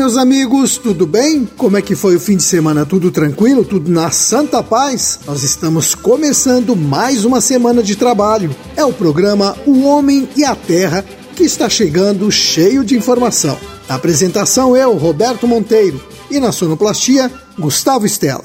meus amigos, tudo bem? Como é que foi o fim de semana? Tudo tranquilo? Tudo na santa paz? Nós estamos começando mais uma semana de trabalho. É o programa O Homem e a Terra que está chegando cheio de informação. Na apresentação eu, Roberto Monteiro, e na sonoplastia, Gustavo Stella.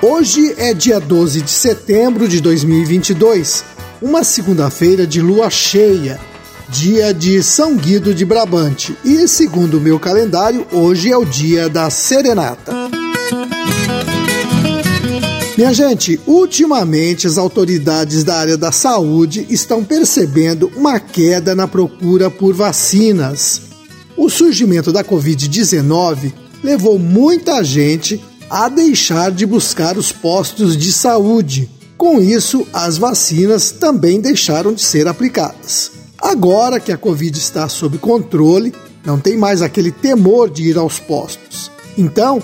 Hoje é dia 12 de setembro de 2022, uma segunda-feira de lua cheia dia de São Guido de Brabante. E segundo o meu calendário, hoje é o dia da serenata. Minha gente, ultimamente as autoridades da área da saúde estão percebendo uma queda na procura por vacinas. O surgimento da Covid-19 levou muita gente a deixar de buscar os postos de saúde. Com isso, as vacinas também deixaram de ser aplicadas. Agora que a Covid está sob controle, não tem mais aquele temor de ir aos postos. Então,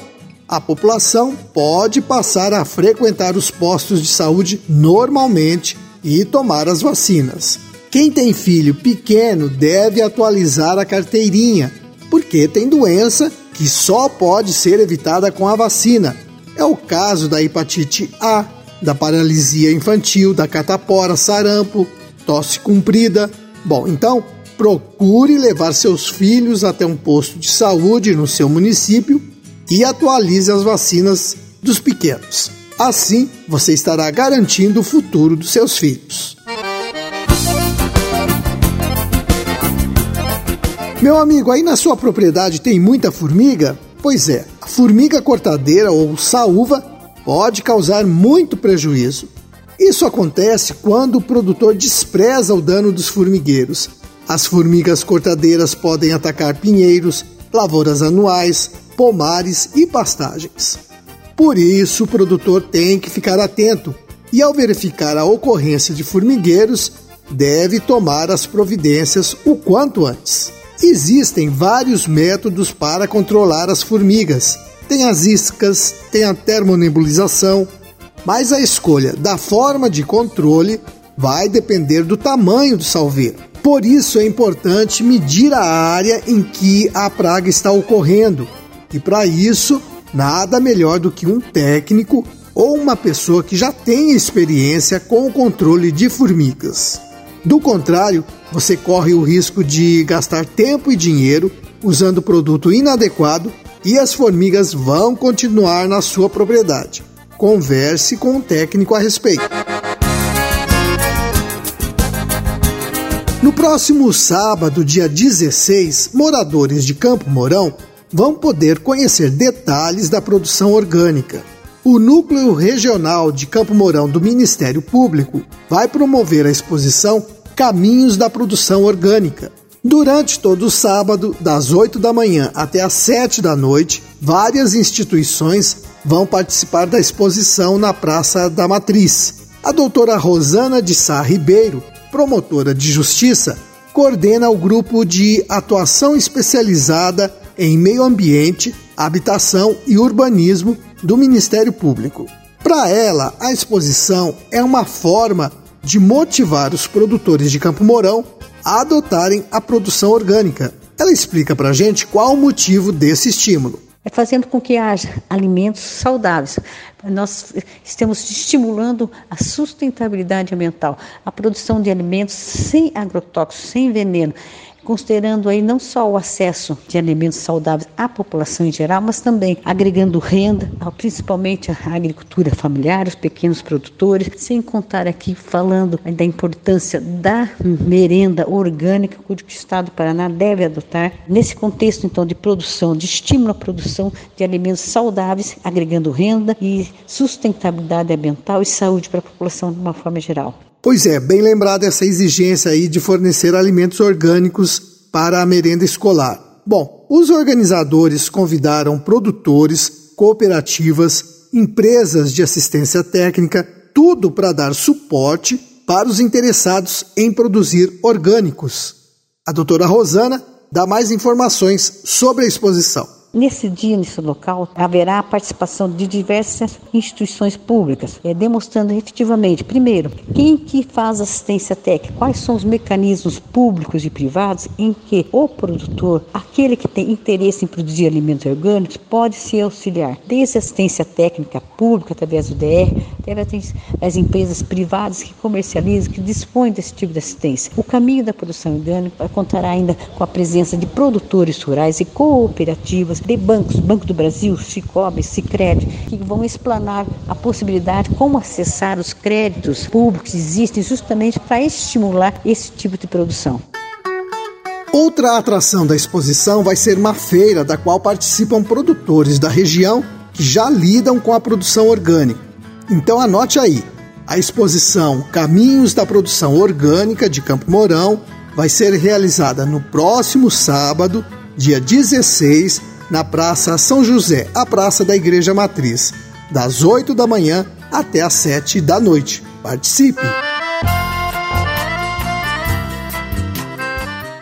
a população pode passar a frequentar os postos de saúde normalmente e tomar as vacinas. Quem tem filho pequeno deve atualizar a carteirinha, porque tem doença que só pode ser evitada com a vacina. É o caso da hepatite A, da paralisia infantil, da catapora, sarampo, tosse comprida, Bom, então procure levar seus filhos até um posto de saúde no seu município e atualize as vacinas dos pequenos. Assim, você estará garantindo o futuro dos seus filhos. Meu amigo, aí na sua propriedade tem muita formiga? Pois é, a formiga cortadeira ou saúva pode causar muito prejuízo. Isso acontece quando o produtor despreza o dano dos formigueiros. As formigas cortadeiras podem atacar pinheiros, lavouras anuais, pomares e pastagens. Por isso, o produtor tem que ficar atento e, ao verificar a ocorrência de formigueiros, deve tomar as providências o quanto antes. Existem vários métodos para controlar as formigas. Tem as iscas, tem a termonebulização, mas a escolha da forma de controle vai depender do tamanho do salveiro. Por isso é importante medir a área em que a praga está ocorrendo, e para isso, nada melhor do que um técnico ou uma pessoa que já tenha experiência com o controle de formigas. Do contrário, você corre o risco de gastar tempo e dinheiro usando produto inadequado e as formigas vão continuar na sua propriedade. Converse com o técnico a respeito. No próximo sábado, dia 16, moradores de Campo Mourão vão poder conhecer detalhes da produção orgânica. O Núcleo Regional de Campo Mourão do Ministério Público vai promover a exposição Caminhos da Produção Orgânica. Durante todo o sábado, das 8 da manhã até as 7 da noite, várias instituições vão participar da exposição na Praça da Matriz. A doutora Rosana de Sá Ribeiro, promotora de justiça, coordena o grupo de atuação especializada em meio ambiente, habitação e urbanismo do Ministério Público. Para ela, a exposição é uma forma de motivar os produtores de Campo Mourão a adotarem a produção orgânica. Ela explica para gente qual o motivo desse estímulo é fazendo com que haja alimentos saudáveis. Nós estamos estimulando a sustentabilidade ambiental, a produção de alimentos sem agrotóxicos, sem veneno considerando aí não só o acesso de alimentos saudáveis à população em geral, mas também agregando renda, principalmente à agricultura familiar, os pequenos produtores, sem contar aqui falando da importância da merenda orgânica que o Estado do Paraná deve adotar nesse contexto então de produção, de estímulo à produção de alimentos saudáveis, agregando renda e sustentabilidade ambiental e saúde para a população de uma forma geral. Pois é, bem lembrada essa exigência aí de fornecer alimentos orgânicos para a merenda escolar. Bom, os organizadores convidaram produtores, cooperativas, empresas de assistência técnica, tudo para dar suporte para os interessados em produzir orgânicos. A doutora Rosana dá mais informações sobre a exposição. Nesse dia, nesse local, haverá a participação de diversas instituições públicas, é, demonstrando efetivamente, primeiro, quem que faz assistência técnica, quais são os mecanismos públicos e privados em que o produtor, aquele que tem interesse em produzir alimentos orgânicos, pode se auxiliar, desde assistência técnica pública, através do DR, até as empresas privadas que comercializam, que dispõem desse tipo de assistência. O caminho da produção orgânica contará ainda com a presença de produtores rurais e cooperativas, de bancos, Banco do Brasil, Cicobi, Sicredi, que vão explanar a possibilidade como acessar os créditos públicos que existem justamente para estimular esse tipo de produção. Outra atração da exposição vai ser uma feira da qual participam produtores da região que já lidam com a produção orgânica. Então anote aí, a exposição Caminhos da Produção Orgânica de Campo Mourão vai ser realizada no próximo sábado, dia 16, na Praça São José, a praça da Igreja Matriz, das 8 da manhã até as 7 da noite. Participe!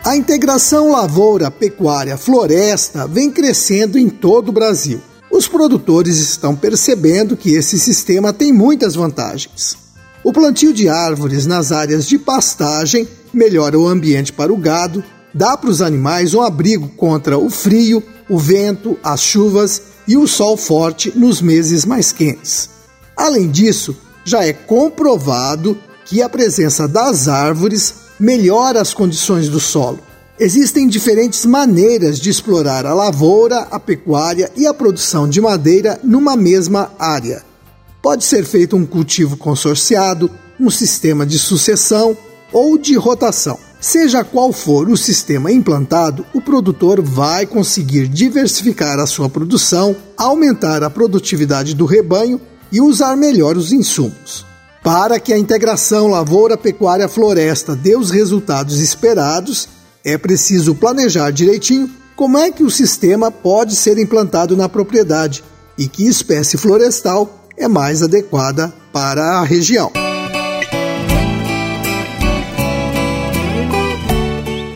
A integração lavoura, pecuária, floresta vem crescendo em todo o Brasil. Os produtores estão percebendo que esse sistema tem muitas vantagens. O plantio de árvores nas áreas de pastagem melhora o ambiente para o gado, dá para os animais um abrigo contra o frio, o vento, as chuvas e o sol forte nos meses mais quentes. Além disso, já é comprovado que a presença das árvores melhora as condições do solo. Existem diferentes maneiras de explorar a lavoura, a pecuária e a produção de madeira numa mesma área. Pode ser feito um cultivo consorciado, um sistema de sucessão ou de rotação. Seja qual for o sistema implantado, o produtor vai conseguir diversificar a sua produção, aumentar a produtividade do rebanho e usar melhor os insumos. Para que a integração lavoura-pecuária-floresta dê os resultados esperados, é preciso planejar direitinho como é que o sistema pode ser implantado na propriedade e que espécie florestal é mais adequada para a região.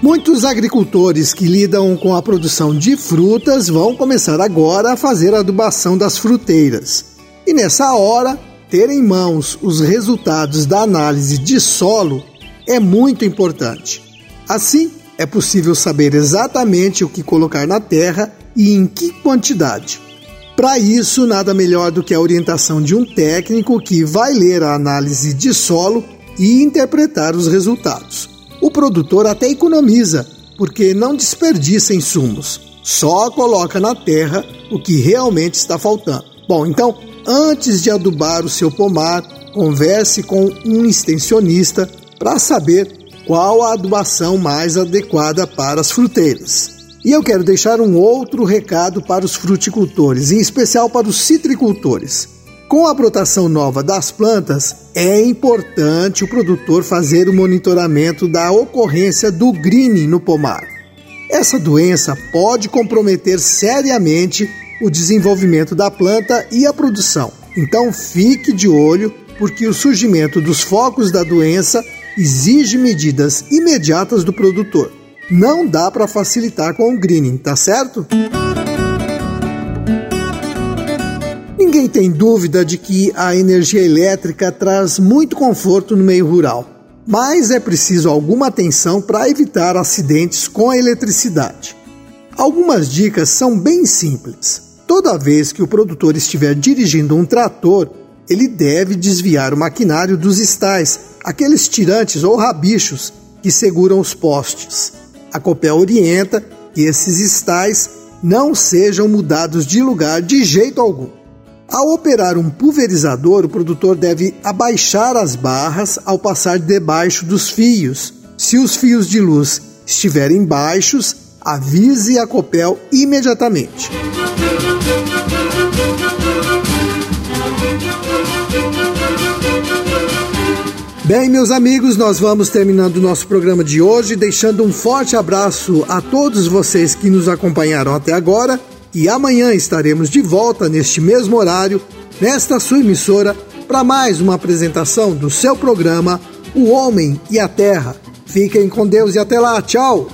Muitos agricultores que lidam com a produção de frutas vão começar agora a fazer a adubação das fruteiras. E nessa hora, ter em mãos os resultados da análise de solo é muito importante. Assim, é possível saber exatamente o que colocar na terra e em que quantidade. Para isso, nada melhor do que a orientação de um técnico que vai ler a análise de solo e interpretar os resultados. O produtor até economiza, porque não desperdiça insumos, só coloca na terra o que realmente está faltando. Bom, então Antes de adubar o seu pomar, converse com um extensionista para saber qual a adubação mais adequada para as fruteiras. E eu quero deixar um outro recado para os fruticultores, em especial para os citricultores. Com a brotação nova das plantas, é importante o produtor fazer o monitoramento da ocorrência do greening no pomar. Essa doença pode comprometer seriamente o desenvolvimento da planta e a produção. Então fique de olho, porque o surgimento dos focos da doença exige medidas imediatas do produtor. Não dá para facilitar com o greening, tá certo? Ninguém tem dúvida de que a energia elétrica traz muito conforto no meio rural, mas é preciso alguma atenção para evitar acidentes com a eletricidade. Algumas dicas são bem simples. Toda vez que o produtor estiver dirigindo um trator, ele deve desviar o maquinário dos estais, aqueles tirantes ou rabichos que seguram os postes. A Copel orienta que esses estais não sejam mudados de lugar de jeito algum. Ao operar um pulverizador, o produtor deve abaixar as barras ao passar debaixo dos fios. Se os fios de luz estiverem baixos, avise a Copel imediatamente. Bem, meus amigos, nós vamos terminando o nosso programa de hoje, deixando um forte abraço a todos vocês que nos acompanharam até agora. E amanhã estaremos de volta neste mesmo horário, nesta sua emissora, para mais uma apresentação do seu programa O Homem e a Terra. Fiquem com Deus e até lá. Tchau!